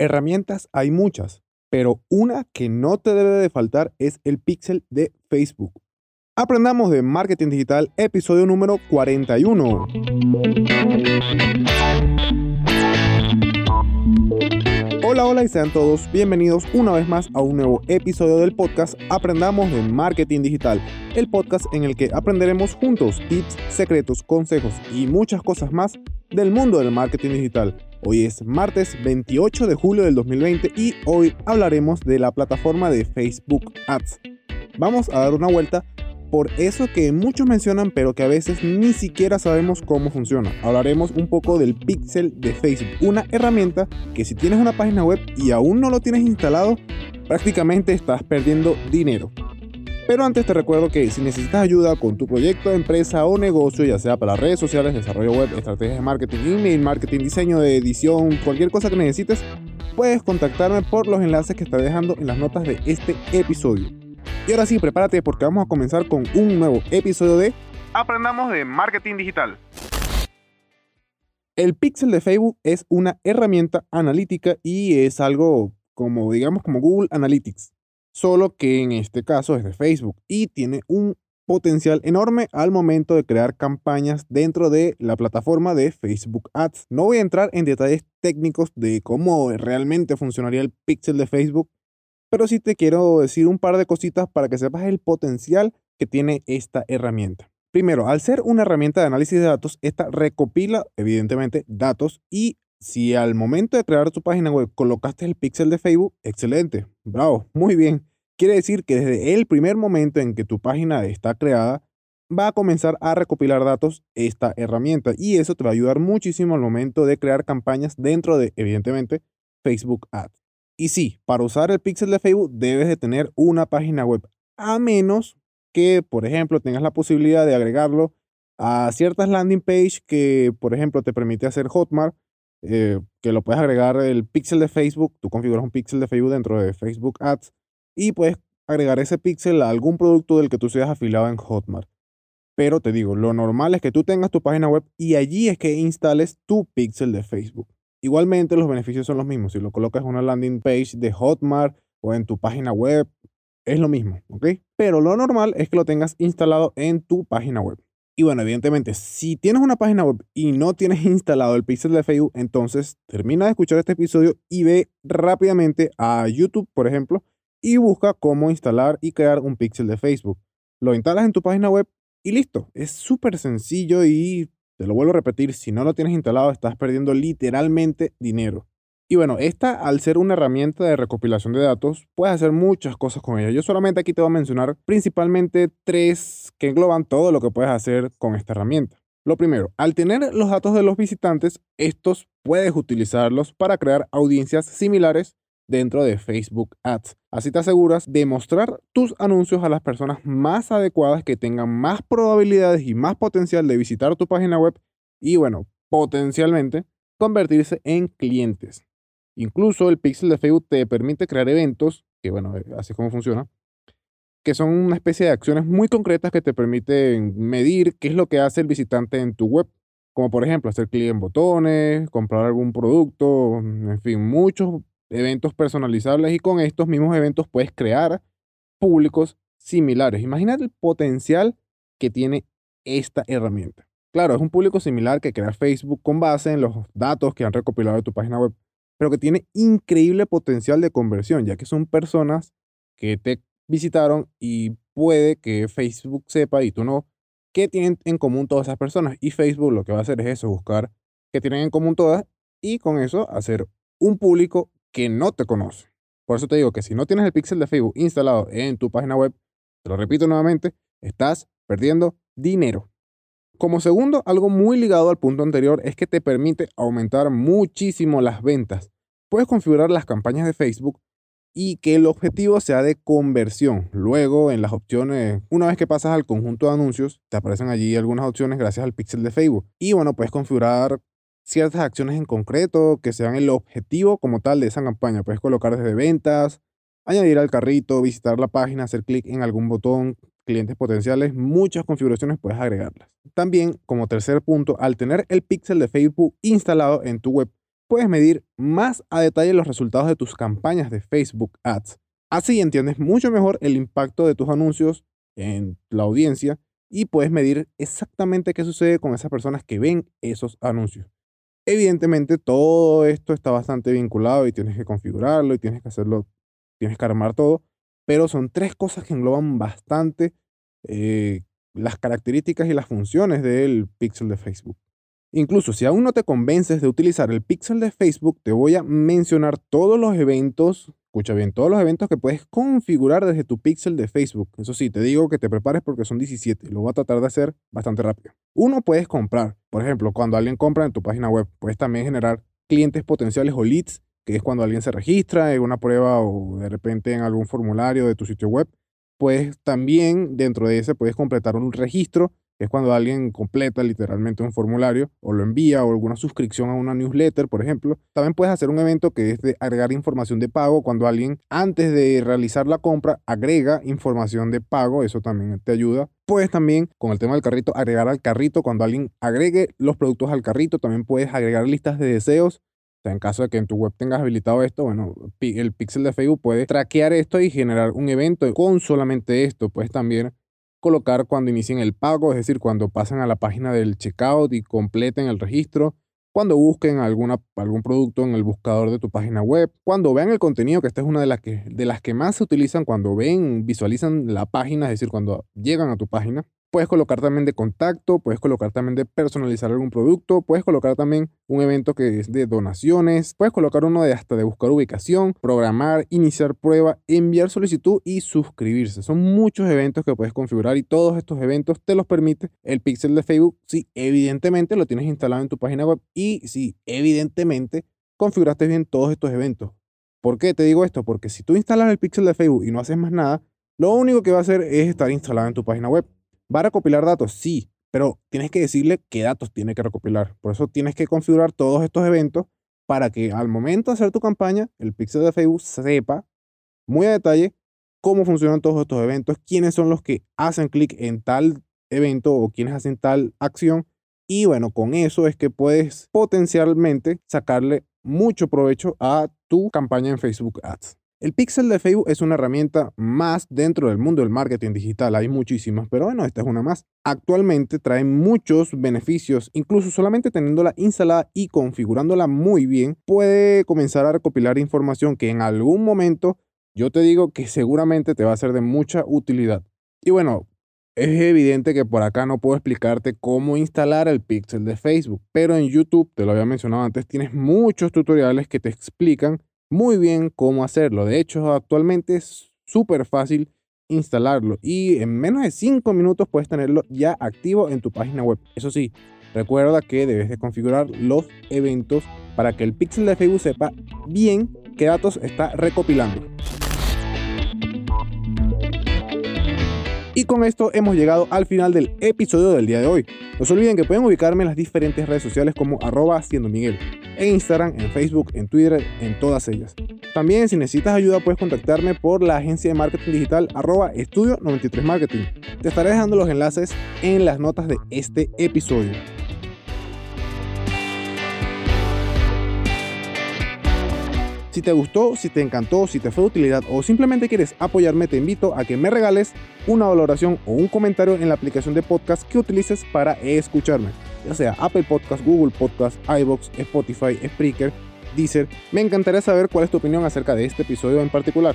Herramientas hay muchas, pero una que no te debe de faltar es el pixel de Facebook. Aprendamos de marketing digital, episodio número 41. Hola, hola y sean todos bienvenidos una vez más a un nuevo episodio del podcast Aprendamos de Marketing Digital, el podcast en el que aprenderemos juntos tips, secretos, consejos y muchas cosas más del mundo del marketing digital. Hoy es martes 28 de julio del 2020 y hoy hablaremos de la plataforma de Facebook Ads. Vamos a dar una vuelta por eso que muchos mencionan pero que a veces ni siquiera sabemos cómo funciona. Hablaremos un poco del pixel de Facebook, una herramienta que si tienes una página web y aún no lo tienes instalado, prácticamente estás perdiendo dinero. Pero antes te recuerdo que si necesitas ayuda con tu proyecto empresa o negocio, ya sea para redes sociales, desarrollo web, estrategias de marketing, email, marketing, diseño de edición, cualquier cosa que necesites, puedes contactarme por los enlaces que estaré dejando en las notas de este episodio. Y ahora sí, prepárate porque vamos a comenzar con un nuevo episodio de Aprendamos de Marketing Digital. El pixel de Facebook es una herramienta analítica y es algo como, digamos, como Google Analytics, solo que en este caso es de Facebook y tiene un potencial enorme al momento de crear campañas dentro de la plataforma de Facebook Ads. No voy a entrar en detalles técnicos de cómo realmente funcionaría el pixel de Facebook, pero sí te quiero decir un par de cositas para que sepas el potencial que tiene esta herramienta. Primero, al ser una herramienta de análisis de datos, esta recopila evidentemente datos y si al momento de crear tu página web colocaste el pixel de Facebook, excelente, bravo, muy bien. Quiere decir que desde el primer momento en que tu página está creada, va a comenzar a recopilar datos esta herramienta y eso te va a ayudar muchísimo al momento de crear campañas dentro de, evidentemente, Facebook Ads. Y sí, para usar el pixel de Facebook debes de tener una página web, a menos que, por ejemplo, tengas la posibilidad de agregarlo a ciertas landing page que, por ejemplo, te permite hacer Hotmart, eh, que lo puedes agregar el pixel de Facebook, tú configuras un pixel de Facebook dentro de Facebook Ads y puedes agregar ese pixel a algún producto del que tú seas afiliado en Hotmart. Pero te digo, lo normal es que tú tengas tu página web y allí es que instales tu pixel de Facebook. Igualmente los beneficios son los mismos. Si lo colocas en una landing page de Hotmart o en tu página web, es lo mismo, ¿ok? Pero lo normal es que lo tengas instalado en tu página web. Y bueno, evidentemente, si tienes una página web y no tienes instalado el pixel de Facebook, entonces termina de escuchar este episodio y ve rápidamente a YouTube, por ejemplo, y busca cómo instalar y crear un pixel de Facebook. Lo instalas en tu página web y listo. Es súper sencillo y te lo vuelvo a repetir, si no lo tienes instalado estás perdiendo literalmente dinero. Y bueno, esta al ser una herramienta de recopilación de datos, puedes hacer muchas cosas con ella. Yo solamente aquí te voy a mencionar principalmente tres que engloban todo lo que puedes hacer con esta herramienta. Lo primero, al tener los datos de los visitantes, estos puedes utilizarlos para crear audiencias similares dentro de Facebook Ads. Así te aseguras de mostrar tus anuncios a las personas más adecuadas que tengan más probabilidades y más potencial de visitar tu página web y bueno, potencialmente convertirse en clientes. Incluso el pixel de Facebook te permite crear eventos, que bueno, eh, así es como funciona, que son una especie de acciones muy concretas que te permiten medir qué es lo que hace el visitante en tu web. Como por ejemplo hacer clic en botones, comprar algún producto, en fin, muchos eventos personalizables y con estos mismos eventos puedes crear públicos similares. Imagínate el potencial que tiene esta herramienta. Claro, es un público similar que crea Facebook con base en los datos que han recopilado de tu página web, pero que tiene increíble potencial de conversión, ya que son personas que te visitaron y puede que Facebook sepa y tú no, qué tienen en común todas esas personas. Y Facebook lo que va a hacer es eso, buscar qué tienen en común todas y con eso hacer un público que no te conoce. Por eso te digo que si no tienes el pixel de Facebook instalado en tu página web, te lo repito nuevamente, estás perdiendo dinero. Como segundo, algo muy ligado al punto anterior es que te permite aumentar muchísimo las ventas. Puedes configurar las campañas de Facebook y que el objetivo sea de conversión. Luego, en las opciones, una vez que pasas al conjunto de anuncios, te aparecen allí algunas opciones gracias al pixel de Facebook. Y bueno, puedes configurar ciertas acciones en concreto que sean el objetivo como tal de esa campaña. Puedes colocar desde ventas, añadir al carrito, visitar la página, hacer clic en algún botón, clientes potenciales, muchas configuraciones puedes agregarlas. También, como tercer punto, al tener el pixel de Facebook instalado en tu web, puedes medir más a detalle los resultados de tus campañas de Facebook Ads. Así entiendes mucho mejor el impacto de tus anuncios en la audiencia y puedes medir exactamente qué sucede con esas personas que ven esos anuncios. Evidentemente todo esto está bastante vinculado y tienes que configurarlo y tienes que hacerlo, tienes que armar todo, pero son tres cosas que engloban bastante eh, las características y las funciones del pixel de Facebook. Incluso si aún no te convences de utilizar el pixel de Facebook, te voy a mencionar todos los eventos, escucha bien, todos los eventos que puedes configurar desde tu pixel de Facebook. Eso sí, te digo que te prepares porque son 17, lo voy a tratar de hacer bastante rápido. Uno, puedes comprar, por ejemplo, cuando alguien compra en tu página web, puedes también generar clientes potenciales o leads, que es cuando alguien se registra en una prueba o de repente en algún formulario de tu sitio web pues también dentro de ese puedes completar un registro, que es cuando alguien completa literalmente un formulario o lo envía o alguna suscripción a una newsletter, por ejemplo. También puedes hacer un evento que es de agregar información de pago cuando alguien antes de realizar la compra agrega información de pago, eso también te ayuda. Puedes también, con el tema del carrito, agregar al carrito cuando alguien agregue los productos al carrito. También puedes agregar listas de deseos o sea, en caso de que en tu web tengas habilitado esto, bueno, el pixel de Facebook puede traquear esto y generar un evento con solamente esto. Puedes también colocar cuando inicien el pago, es decir, cuando pasen a la página del checkout y completen el registro, cuando busquen alguna, algún producto en el buscador de tu página web, cuando vean el contenido, que esta es una de las que, de las que más se utilizan cuando ven, visualizan la página, es decir, cuando llegan a tu página. Puedes colocar también de contacto, puedes colocar también de personalizar algún producto, puedes colocar también un evento que es de donaciones, puedes colocar uno de hasta de buscar ubicación, programar, iniciar prueba, enviar solicitud y suscribirse. Son muchos eventos que puedes configurar y todos estos eventos te los permite el pixel de Facebook si evidentemente lo tienes instalado en tu página web y si evidentemente configuraste bien todos estos eventos. ¿Por qué te digo esto? Porque si tú instalas el pixel de Facebook y no haces más nada, lo único que va a hacer es estar instalado en tu página web. ¿Va a recopilar datos? Sí, pero tienes que decirle qué datos tiene que recopilar. Por eso tienes que configurar todos estos eventos para que al momento de hacer tu campaña, el pixel de Facebook sepa muy a detalle cómo funcionan todos estos eventos, quiénes son los que hacen clic en tal evento o quiénes hacen tal acción. Y bueno, con eso es que puedes potencialmente sacarle mucho provecho a tu campaña en Facebook Ads. El pixel de Facebook es una herramienta más dentro del mundo del marketing digital. Hay muchísimas, pero bueno, esta es una más. Actualmente trae muchos beneficios, incluso solamente teniéndola instalada y configurándola muy bien, puede comenzar a recopilar información que en algún momento yo te digo que seguramente te va a ser de mucha utilidad. Y bueno, es evidente que por acá no puedo explicarte cómo instalar el pixel de Facebook, pero en YouTube, te lo había mencionado antes, tienes muchos tutoriales que te explican muy bien cómo hacerlo. De hecho, actualmente es súper fácil instalarlo y en menos de 5 minutos puedes tenerlo ya activo en tu página web. Eso sí, recuerda que debes de configurar los eventos para que el pixel de Facebook sepa bien qué datos está recopilando. Y con esto hemos llegado al final del episodio del día de hoy. No se olviden que pueden ubicarme en las diferentes redes sociales como arroba Miguel en Instagram, en Facebook, en Twitter, en todas ellas. También si necesitas ayuda puedes contactarme por la agencia de marketing digital arroba estudio 93 marketing. Te estaré dejando los enlaces en las notas de este episodio. Si te gustó, si te encantó, si te fue de utilidad o simplemente quieres apoyarme, te invito a que me regales una valoración o un comentario en la aplicación de podcast que utilices para escucharme ya sea Apple Podcast, Google Podcast, iBox, Spotify, Spreaker, Deezer. Me encantaría saber cuál es tu opinión acerca de este episodio en particular.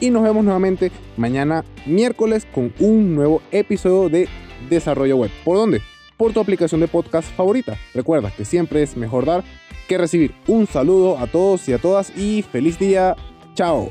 Y nos vemos nuevamente mañana miércoles con un nuevo episodio de Desarrollo Web. ¿Por dónde? Por tu aplicación de podcast favorita. Recuerda que siempre es mejor dar que recibir. Un saludo a todos y a todas y feliz día. Chao.